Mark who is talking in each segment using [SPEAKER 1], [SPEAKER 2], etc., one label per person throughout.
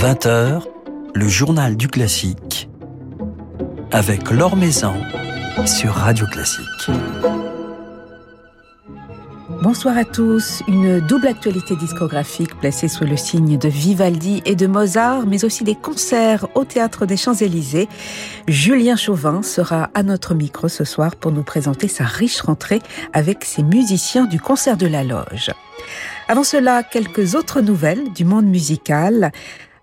[SPEAKER 1] 20h, le journal du classique avec Laure Maison sur Radio Classique.
[SPEAKER 2] Bonsoir à tous. Une double actualité discographique placée sous le signe de Vivaldi et de Mozart, mais aussi des concerts au Théâtre des Champs-Élysées. Julien Chauvin sera à notre micro ce soir pour nous présenter sa riche rentrée avec ses musiciens du concert de la Loge. Avant cela, quelques autres nouvelles du monde musical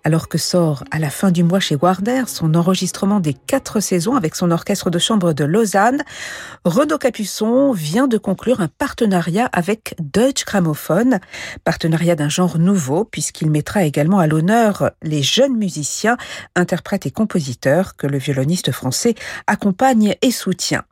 [SPEAKER 2] alors que sort à la fin du mois chez Warner son enregistrement des quatre saisons avec son orchestre de chambre de Lausanne, Renaud Capuçon vient de conclure un partenariat avec Deutsche Grammophon, partenariat d'un genre nouveau puisqu'il mettra également à l'honneur les jeunes musiciens, interprètes et compositeurs que le violoniste français accompagne et soutient.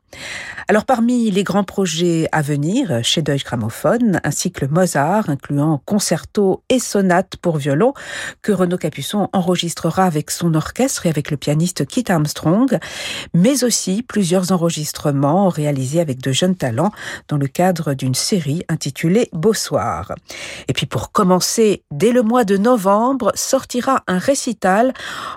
[SPEAKER 2] Alors parmi les grands projets à venir chez Deutsche Grammophon, un cycle Mozart incluant concerto et sonate pour violon que Renaud Capuçon enregistrera avec son orchestre et avec le pianiste Kit Armstrong, mais aussi plusieurs enregistrements réalisés avec de jeunes talents dans le cadre d'une série intitulée Beau Soir. Et puis pour commencer, dès le mois de novembre, sortira un récital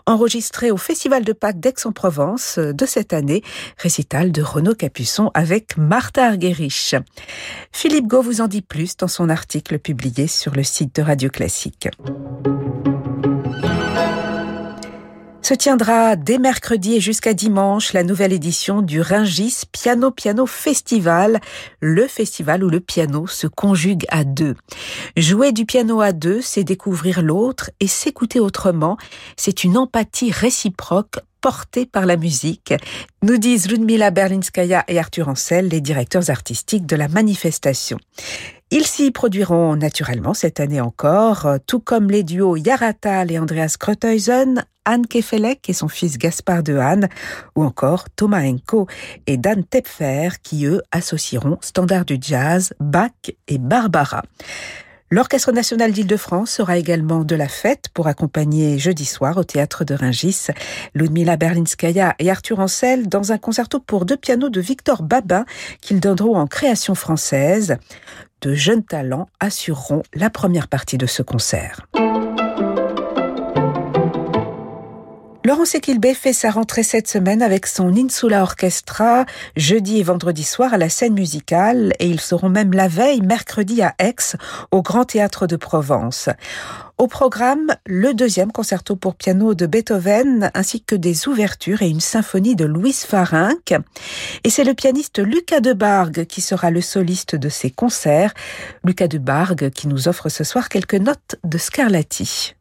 [SPEAKER 2] enregistré au Festival de Pâques d'Aix-en-Provence de cette année, récital de Renaud Capuçon avec Martha Argerich. Philippe Gau vous en dit plus dans son article publié sur le site de Radio Classique. Se tiendra dès mercredi et jusqu'à dimanche la nouvelle édition du Ringis Piano Piano Festival, le festival où le piano se conjugue à deux. Jouer du piano à deux, c'est découvrir l'autre et s'écouter autrement. C'est une empathie réciproque portée par la musique, nous disent Ludmila Berlinskaya et Arthur Ancel, les directeurs artistiques de la manifestation. Ils s'y produiront naturellement cette année encore, tout comme les duos Yaratal et Andreas Kreuthuysen, Anne Kefelec et son fils Gaspard de Hahn, ou encore Thomas Enko et Dan Tepfer, qui eux associeront standard du jazz, Bach et Barbara. L'Orchestre national d'Île-de-France sera également de la fête pour accompagner jeudi soir au théâtre de Ringis Ludmila Berlinskaya et Arthur Ancel dans un concerto pour deux pianos de Victor Babin qu'ils donneront en création française. De jeunes talents assureront la première partie de ce concert. Laurence Equilbé fait sa rentrée cette semaine avec son Insula Orchestra jeudi et vendredi soir à la scène musicale et ils seront même la veille mercredi à Aix au Grand Théâtre de Provence. Au programme, le deuxième concerto pour piano de Beethoven ainsi que des ouvertures et une symphonie de Louis Farinck. Et c'est le pianiste Lucas de Bargue qui sera le soliste de ces concerts. Lucas de Bargue qui nous offre ce soir quelques notes de Scarlatti.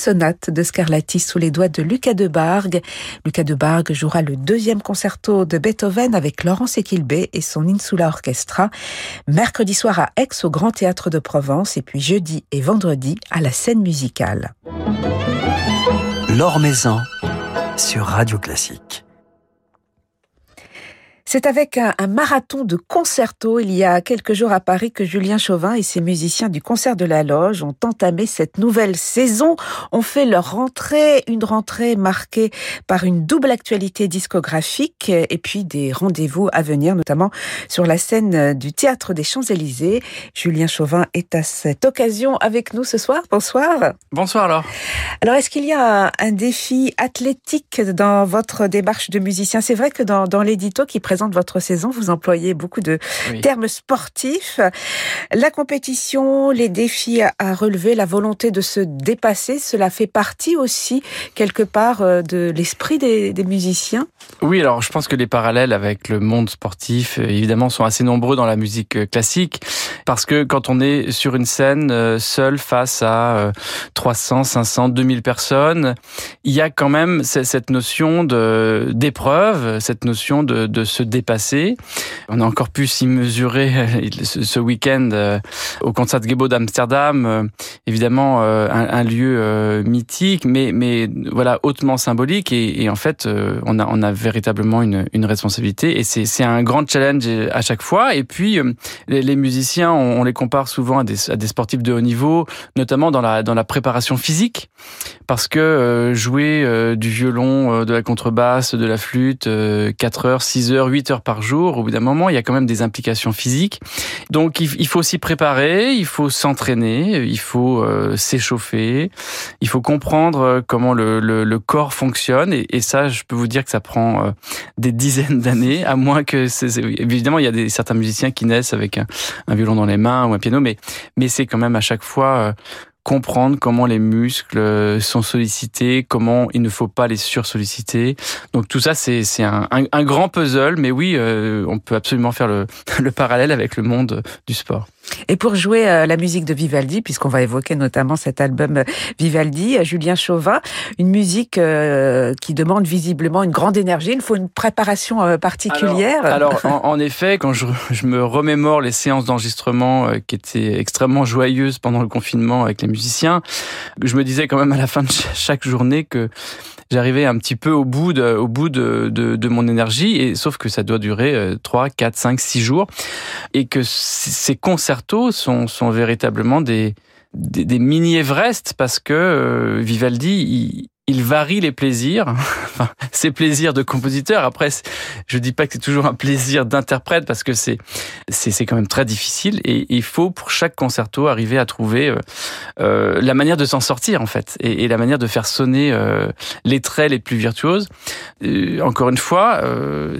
[SPEAKER 2] Sonate de Scarlatti sous les doigts de Lucas de Bargue. Lucas de Bargue jouera le deuxième concerto de Beethoven avec Laurence Equilbé et son Insula Orchestra, mercredi soir à Aix au Grand Théâtre de Provence et puis jeudi et vendredi à la scène musicale.
[SPEAKER 1] L'Or Maison sur Radio Classique.
[SPEAKER 2] C'est avec un, marathon de concerto il y a quelques jours à Paris que Julien Chauvin et ses musiciens du concert de la Loge ont entamé cette nouvelle saison, ont fait leur rentrée, une rentrée marquée par une double actualité discographique et puis des rendez-vous à venir, notamment sur la scène du Théâtre des Champs-Élysées. Julien Chauvin est à cette occasion avec nous ce soir. Bonsoir.
[SPEAKER 3] Bonsoir alors.
[SPEAKER 2] Alors est-ce qu'il y a un, défi athlétique dans votre démarche de musicien? C'est vrai que dans, dans l'édito qui présente de votre saison, vous employez beaucoup de termes sportifs. La compétition, les défis à relever, la volonté de se dépasser, cela fait partie aussi quelque part euh, de l'esprit des, musiciens.
[SPEAKER 3] Oui, alors je pense que les parallèles avec le monde sportif, euh, évidemment, sont assez nombreux dans la musique euh, classique, parce que quand on est sur une scène seul face à 300, 500, 2000 personnes, il y a quand même cette notion de d'épreuve, cette notion de, de se dépassé. On a encore pu s'y mesurer euh, ce week-end euh, au concert Gebo d'Amsterdam, euh, évidemment un, lieu mythique, mais mais voilà hautement symbolique et, en fait on a on a véritablement une, une responsabilité et c'est c'est un grand challenge à chaque fois. Et puis les, musiciens, on, les compare souvent à des, à des sportifs de haut niveau, notamment dans la dans la préparation physique, parce que jouer du violon, de la contrebasse, de la flûte, 4 heures, 6 heures, 8 heures par jour, au bout d'un moment, il y a quand même des implications physiques. Donc il faut s'y préparer, il faut s'entraîner, il faut euh, s'échauffer, il faut comprendre euh, comment le, le, corps fonctionne. Et, ça, je peux vous dire que ça prend euh, des dizaines d'années, à moins que... évidemment, il y a des, certains musiciens qui naissent avec un, un, violon dans les mains ou un piano, mais, mais c'est quand même à chaque fois comprendre comment les muscles sont sollicités, comment il ne faut pas les sursolliciter. Donc tout ça, c'est un, un, un, grand puzzle, mais oui, euh, on peut absolument faire le, le parallèle avec le monde du sport.
[SPEAKER 2] Et pour jouer euh, la musique de Vivaldi, puisqu'on va évoquer notamment cet album euh, Vivaldi, Julien Chauvin, une musique qui demande visiblement une grande énergie, il faut une préparation particulière.
[SPEAKER 3] Alors, en, effet, quand je, me remémore les séances d'enregistrement qui étaient extrêmement joyeuses pendant le confinement avec les musiciens, je me disais quand même à la fin de chaque journée que j'arrivais un petit peu au bout de, de, mon énergie, et sauf que ça doit durer 3, 4, 5, 6 jours, et que ces sont, sont véritablement des, des, des mini-Everest parce que euh, Vivaldi, il varie les plaisirs, enfin, ses plaisirs de compositeur. Après, je dis pas que c'est toujours un plaisir d'interprète parce que c'est c'est quand même très difficile et il faut pour chaque concerto arriver à trouver euh, euh, la manière de s'en sortir en fait et, la manière de faire sonner euh, les traits les plus virtuoses. encore une fois,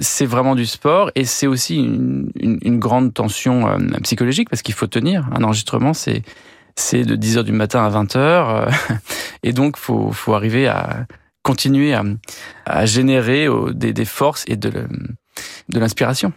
[SPEAKER 3] c'est vraiment du sport et c'est aussi une, une grande tension psychologique parce qu'il faut tenir. Un enregistrement, c'est c'est de 10h du matin à 20h. Euh, et donc, faut, faut arriver à continuer à, à générer des, des forces et de, de l'inspiration.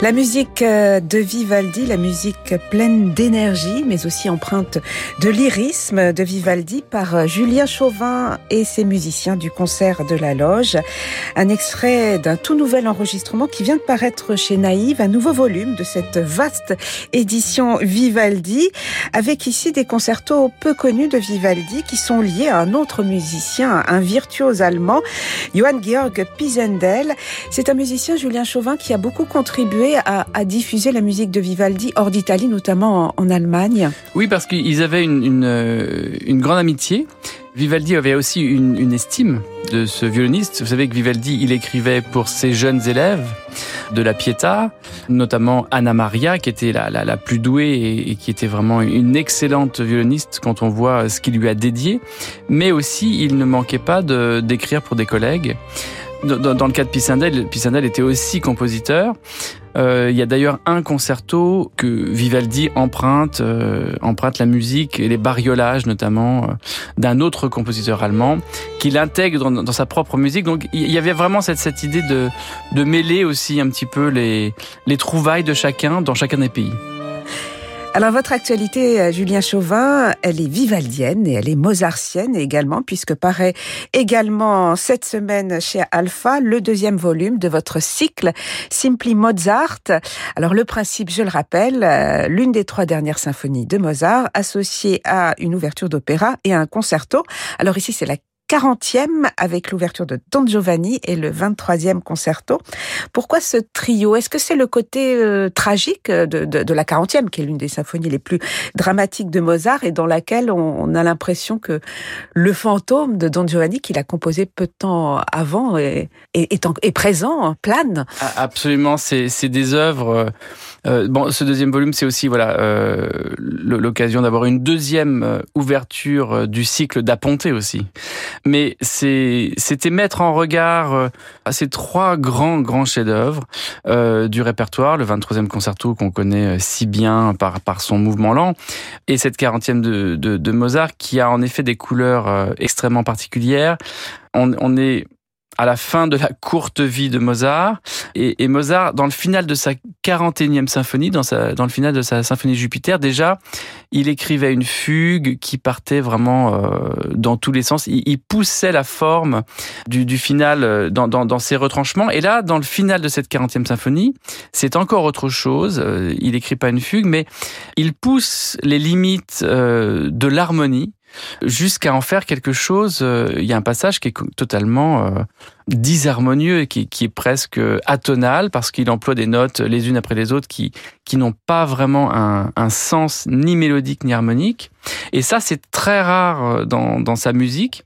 [SPEAKER 2] La musique euh, de Vivaldi, la musique pleine d'énergie, mais aussi empreinte de lyrisme de Vivaldi par euh, Julien Chauvin et ses musiciens du concert de la Loge. Un extrait d'un tout nouvel enregistrement qui vient de paraître chez Naïve, un nouveau volume de cette vaste édition Vivaldi, avec ici des concertos peu connus de Vivaldi qui sont liés à un autre musicien, un virtuose allemand, Johann Georg Pisendel. C'est un musicien, Julien Chauvin, qui a beaucoup contribué à, diffuser la musique de Vivaldi hors d'Italie, notamment en, Allemagne.
[SPEAKER 3] Oui, parce qu'ils avaient une, euh, une, grande amitié. Vivaldi avait aussi une, estime de ce violoniste. Vous savez que Vivaldi, il écrivait pour ses jeunes élèves de la Pietà, notamment Anna Maria, qui était la, la, plus douée et, qui était vraiment une excellente violoniste quand on voit ce qu'il lui a dédié. Mais aussi, il ne manquait pas d'écrire pour des collègues. Dans, le cas de Pisendel, Pisendel était aussi compositeur. Euh, il y a d'ailleurs un concerto que Vivaldi emprunte, euh, emprunte la musique et les bariolages notamment euh, d'un autre compositeur allemand, qu'il intègre dans, dans, sa propre musique. Donc il y avait vraiment cette, cette idée de, de mêler aussi un petit peu les, les trouvailles de chacun dans chacun des pays.
[SPEAKER 2] Alors votre actualité, euh, Julien Chauvin, elle est vivaldienne et elle est mozartienne également, puisque paraît également cette semaine chez Alpha le deuxième volume de votre cycle Simply Mozart. Alors le principe, je le rappelle, euh, l'une des trois dernières symphonies de Mozart associée à une ouverture d'opéra et à un concerto. Alors ici c'est la 40e avec l'ouverture de Don Giovanni et le 23e concerto. Pourquoi ce trio? Est-ce que c'est le côté euh, tragique de, la 40e, qui est l'une des symphonies les plus dramatiques de Mozart et dans laquelle on, a l'impression que le fantôme de Don Giovanni, qu'il a composé peu de temps avant, est, présent, plane?
[SPEAKER 3] Absolument, c'est des œuvres euh, bon, ce deuxième volume, c'est aussi voilà euh, l'occasion d'avoir une deuxième euh, ouverture du cycle d'Aponté aussi. Mais c'était mettre en regard ces trois grands grands chefs-d'œuvre du répertoire, le 23e concerto qu'on connaît si bien par par son mouvement lent, et cette 40e de, de, de Mozart qui a en effet des couleurs extrêmement particulières. On, on est à la fin de la courte vie de Mozart. Et, Mozart, dans le final de sa 41e symphonie, dans, sa, dans le final de sa symphonie Jupiter, déjà, il écrivait une fugue qui partait vraiment euh, dans tous les sens. Il, il poussait la forme du, du final euh, dans, dans, dans, ses retranchements. Et là, dans le final de cette 40e symphonie, c'est encore autre chose. Euh, il écrit pas une fugue, mais il pousse les limites de l'harmonie jusqu'à en faire quelque chose. Euh, il y a un passage qui est totalement euh, disharmonieux, qui, qui est presque atonal, parce qu'il emploie des notes les unes après les autres qui, qui n'ont pas vraiment un, un, sens ni mélodique ni harmonique. Et ça, c'est très rare euh, dans, dans sa musique.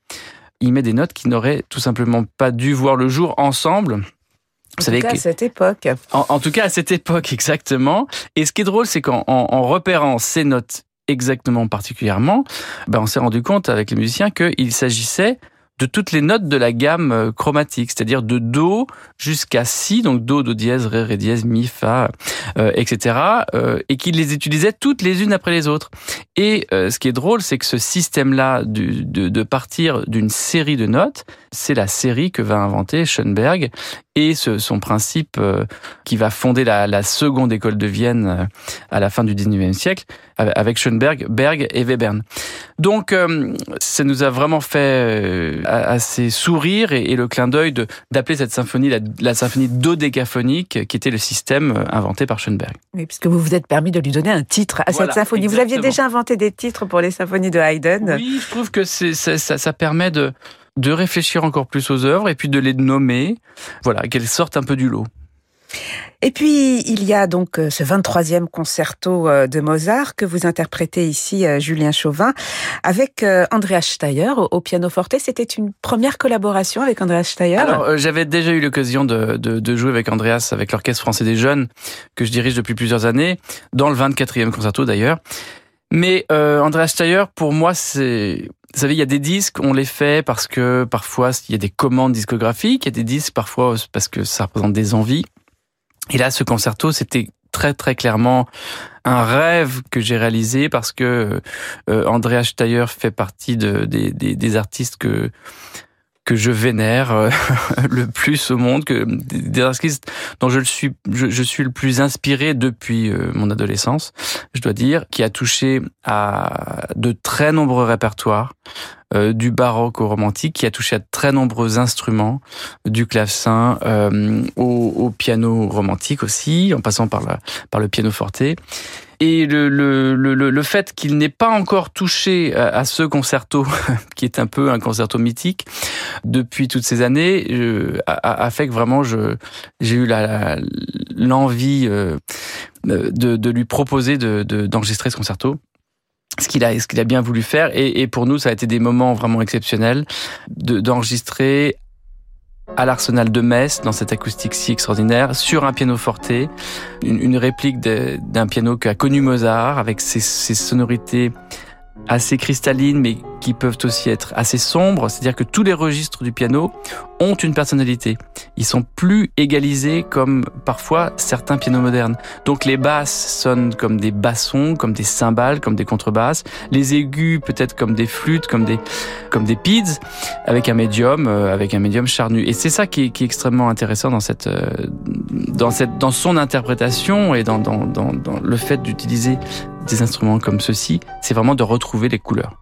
[SPEAKER 3] Il met des notes qui n'auraient tout simplement pas dû voir le jour ensemble.
[SPEAKER 2] Vous en savez tout cas, à cette époque.
[SPEAKER 3] En, en, tout cas, à cette époque, exactement. Et ce qui est drôle, c'est qu'en en repérant ces notes exactement particulièrement, ben on s'est rendu compte avec les musiciens qu'il s'agissait de toutes les notes de la gamme euh, chromatique, c'est-à-dire de Do jusqu'à Si, donc Do, Do dièse, Ré, Ré dièse, Mi, Fa, euh, etc., euh, et qu'il les utilisait toutes les unes après les autres. Et ce qui est drôle, c'est que ce système-là de, de, partir d'une série de notes, c'est la série que va inventer Schoenberg et ce, son principe euh, qui va fonder la, la, seconde école de Vienne à la fin du 19e siècle avec Schoenberg, Berg et Webern. Donc, ça nous a vraiment fait assez sourire et, et le clin d'œil d'appeler cette symphonie la, la symphonie dodécaphonique, qui était le système inventé par Schoenberg.
[SPEAKER 2] Oui, puisque vous vous êtes permis de lui donner un titre à cette symphonie. Vous aviez déjà inventé des titres pour les symphonies de Haydn.
[SPEAKER 3] Oui, je trouve que ça, ça permet de, de réfléchir encore plus aux œuvres et puis de les nommer, voilà, qu'elles sortent un peu du lot.
[SPEAKER 2] Et puis, il y a donc euh, ce 23e concerto euh, de Mozart que vous interprétez ici, euh, Julien Chauvin, avec Andreas Steyer au piano forte. C'était une première collaboration avec Andreas Steyer
[SPEAKER 3] Alors, j'avais déjà eu l'occasion de, de, de, jouer avec Andreas, avec l'Orchestre français des jeunes, que je dirige depuis plusieurs années, dans le 24e concerto d'ailleurs. Mais euh, Andreas Steyer, pour moi, c'est... Vous savez, il y a des disques, on les fait parce que parfois il y a des commandes discographiques, il y a des disques parfois parce que ça représente des envies. Et là, ce concerto, c'était très très clairement un rêve que j'ai réalisé parce que euh, Andreas Steyer fait partie de, des, des, des artistes que que je vénère euh, le plus au monde, que des artistes dont je suis, je, suis le plus inspiré depuis euh, mon adolescence, je dois dire, qui a touché à de très nombreux répertoires, euh, du baroque au romantique, qui a touché à très nombreux instruments, du clavecin au, au, piano romantique aussi, en passant par, la, par le piano forte. Et le, le, le, le fait qu'il n'ait pas encore touché à, ce concerto, qui est un peu un concerto mythique, depuis toutes ces années, a, fait que vraiment j'ai eu l'envie euh, de, de, lui proposer d'enregistrer de, ce concerto ce qu'il a, ce a bien voulu faire. Et, et, pour nous, ça a été des moments vraiment exceptionnels d'enregistrer à l'Arsenal de Metz, dans cette acoustique si extraordinaire, sur un piano forte, une, réplique d'un piano qu'a connu Mozart, avec ses sonorités assez cristallines, mais qui peuvent aussi être assez sombres. C'est-à-dire que tous les registres du piano ont une personnalité. Ils sont plus égalisés comme parfois certains pianos modernes. Donc les basses sonnent comme des bassons, comme des cymbales, comme des contrebasses. Les aigus peut-être comme des flûtes, comme des comme des pids, avec un médium, euh, avec un médium charnu. Et c'est ça qui est, qui est, extrêmement intéressant dans cette euh, dans cette dans son interprétation et dans dans, dans, dans le fait d'utiliser des instruments comme ceci, c'est vraiment de retrouver les couleurs.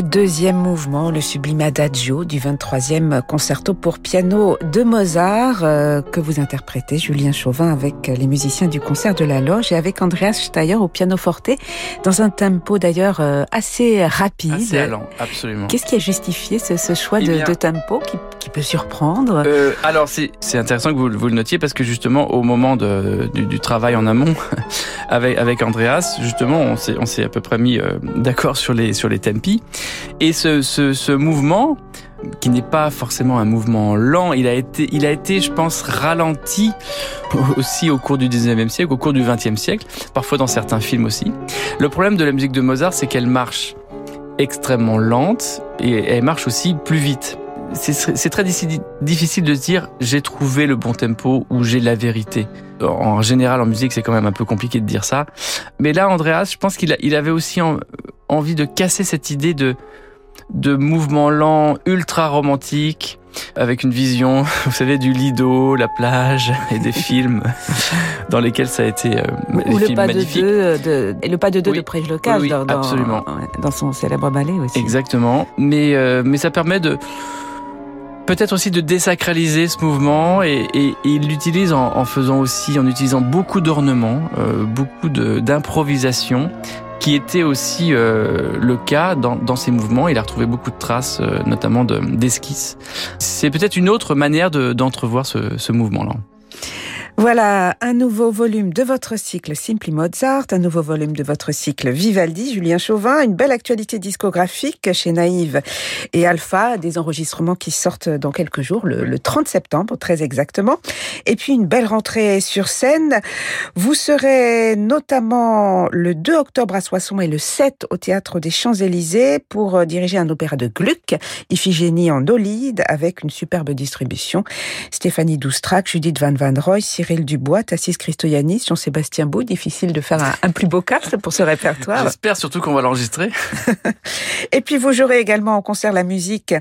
[SPEAKER 2] deuxième mouvement, le sublime adagio du 23e concerto pour piano de Mozart euh, que vous interprétez, Julien Chauvin, avec les musiciens du concert de la Loge et avec Andreas Steyer au piano forte, dans un tempo d'ailleurs euh, assez rapide.
[SPEAKER 3] Assez lent, absolument.
[SPEAKER 2] Qu'est-ce qui a justifié ce, choix eh de, tempo qui, peut surprendre?
[SPEAKER 3] Euh, Alors c'est intéressant que vous, vous, le notiez parce que justement au moment de, du, travail en amont avec, avec Andreas, justement on s'est à peu près mis d'accord sur les, sur les tempi. Et ce, ce, mouvement, qui n'est pas forcément un mouvement lent, il a été, il a été, je pense, ralenti aussi au cours du 19e siècle, au cours du 20e siècle, parfois dans certains films aussi. Le problème de la musique de Mozart, c'est qu'elle marche extrêmement lente et elle marche aussi plus vite. C'est très difficile de se dire j'ai trouvé le bon tempo ou j'ai la vérité. En général, en musique, c'est quand même un peu compliqué de dire ça. Mais là, Andreas, je pense qu'il il avait aussi envie de casser cette idée de, de mouvement lent, ultra romantique, avec une vision, vous savez, du Lido, la plage et des films dans lesquels ça a été euh,
[SPEAKER 2] Ou le pas, de deux, de, le pas de deux de dans,
[SPEAKER 3] absolument.
[SPEAKER 2] dans son célèbre ballet aussi.
[SPEAKER 3] Exactement. Mais, euh, mais ça permet de peut-être aussi de désacraliser ce mouvement et, et, il l'utilise en, en, faisant aussi, en utilisant beaucoup d'ornements, euh, beaucoup d'improvisation qui était aussi euh, le cas dans, dans, ces mouvements. Il a retrouvé beaucoup de traces, euh, notamment d'esquisses. C'est peut-être une autre manière d'entrevoir ce, ce mouvement-là.
[SPEAKER 2] Voilà, un nouveau volume de votre cycle Simply Mozart, un nouveau volume de votre cycle Vivaldi, Julien Chauvin, une belle actualité discographique chez Naïve et Alpha, des enregistrements qui sortent dans quelques jours, le, 30 septembre très exactement, et puis une belle rentrée sur scène. Vous serez notamment le 2 octobre à Soissons et le 7 au Théâtre des Champs-Élysées pour diriger un opéra de Gluck, Iphigénie en Olide, avec une superbe distribution. Stéphanie Doustrac, Judith Van Van Roy, Cyril Dubois, Tassis Christoyanis, Jean-Sébastien Beau. Difficile de faire un, plus beau cast pour ce répertoire.
[SPEAKER 3] J'espère surtout qu'on va l'enregistrer.
[SPEAKER 2] Et puis vous jouerez également en concert la musique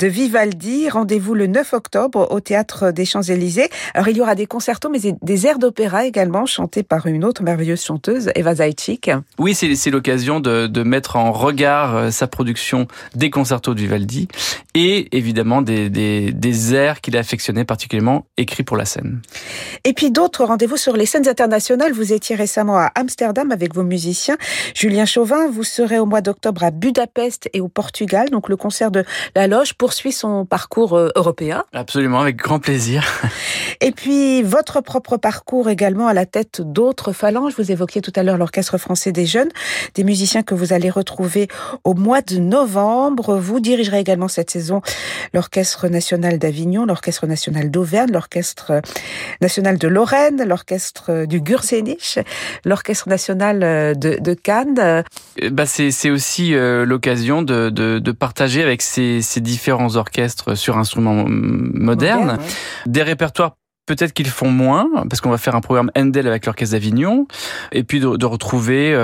[SPEAKER 2] de Vivaldi. Rendez-vous le 9 octobre au Théâtre des Champs-Élysées. Alors il y aura des concertos, mais des airs d'opéra également chantés par une autre merveilleuse chanteuse, Eva Zajcik.
[SPEAKER 3] Oui, c'est l'occasion de, de, mettre en regard euh, sa production des concertos de Vivaldi et évidemment des, des, des airs qu'il a affectionnés particulièrement écrits pour la scène.
[SPEAKER 2] Et puis d'autres rendez-vous sur les scènes internationales. Vous étiez récemment à Amsterdam avec vos musiciens. Julien Chauvin, vous serez au mois d'octobre à Budapest et au Portugal. Donc le concert de La Loge poursuit son parcours euh, européen.
[SPEAKER 3] Absolument, avec grand plaisir.
[SPEAKER 2] Et puis votre propre parcours également à la tête d'autres phalanges. Vous évoquiez tout à l'heure l'Orchestre français des jeunes, des musiciens que vous allez retrouver au mois de novembre. Vous dirigerez également cette saison l'Orchestre national d'Avignon, l'Orchestre national d'Auvergne, l'Orchestre national de Lorraine, l'orchestre du Gursenich, l'orchestre national euh, de, Cannes. Euh,
[SPEAKER 3] bah c'est aussi euh, l'occasion de, de, partager avec ces, différents orchestres sur instruments modernes des répertoires peut-être qu'ils font moins, parce qu'on va faire un programme Handel avec l'Orchestre d'Avignon, et puis de, retrouver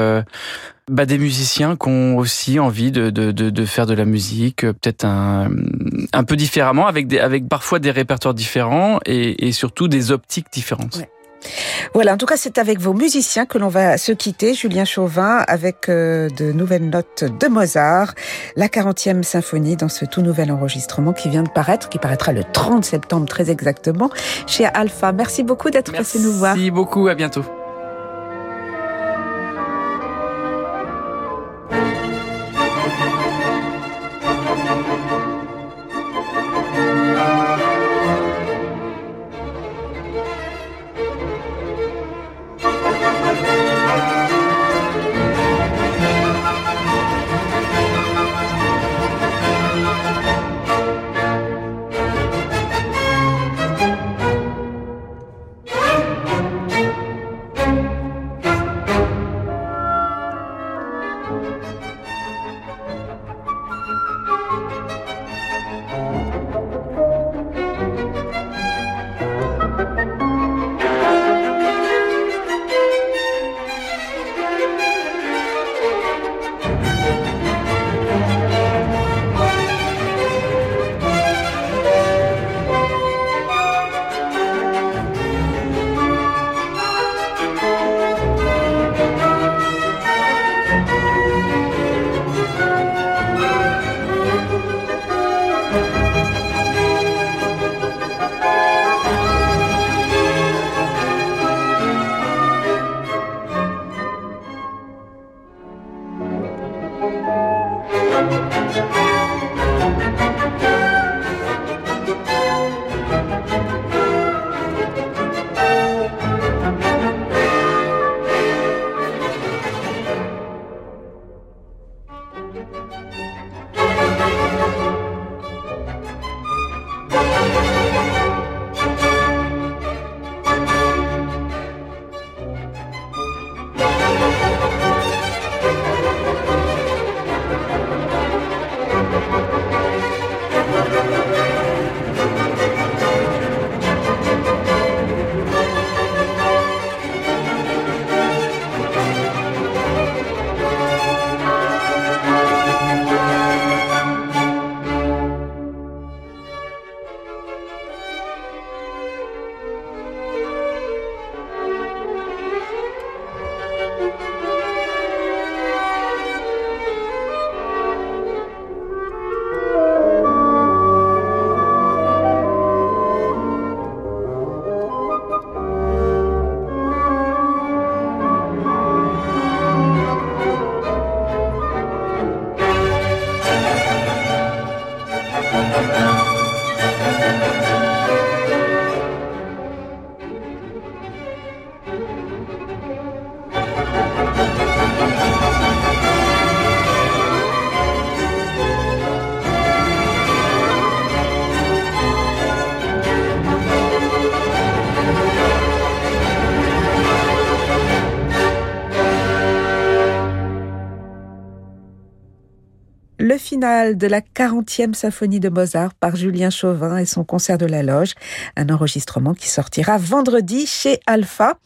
[SPEAKER 3] bah, des musiciens qui ont aussi envie de, de, de, faire de la musique, peut-être un, un peu différemment, avec, des, avec parfois des répertoires différents et, et surtout des optiques différentes.
[SPEAKER 2] Voilà, en tout cas, c'est avec vos musiciens que l'on va se quitter. Julien Chauvin avec euh, de nouvelles notes de Mozart, la 40e symphonie dans ce tout nouvel enregistrement qui vient de paraître, qui paraîtra le 30 septembre très exactement chez Alpha. Merci beaucoup d'être passé nous voir.
[SPEAKER 3] Merci beaucoup, à bientôt.
[SPEAKER 2] Le final de la 40e symphonie de Mozart par Julien Chauvin et son concert de la loge, un enregistrement qui sortira vendredi chez Alpha.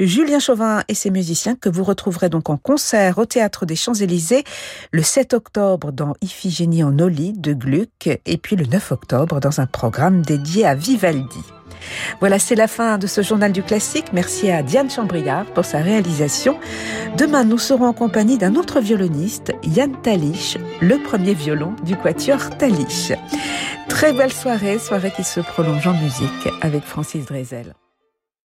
[SPEAKER 2] Julien Chauvin et ses musiciens que vous retrouverez donc en concert au théâtre des Champs-Élysées le 7 octobre dans Iphigénie en Oli de Gluck et puis le 9 octobre dans un programme dédié à Vivaldi. Voilà, c'est la fin de ce journal du classique. Merci à Diane Chambriard pour sa réalisation. Demain, nous serons en compagnie d'un autre violoniste, Yann Talich, le premier violon du quatuor Talich. Très belle soirée, soirée qui se prolonge en musique avec Francis Drezel.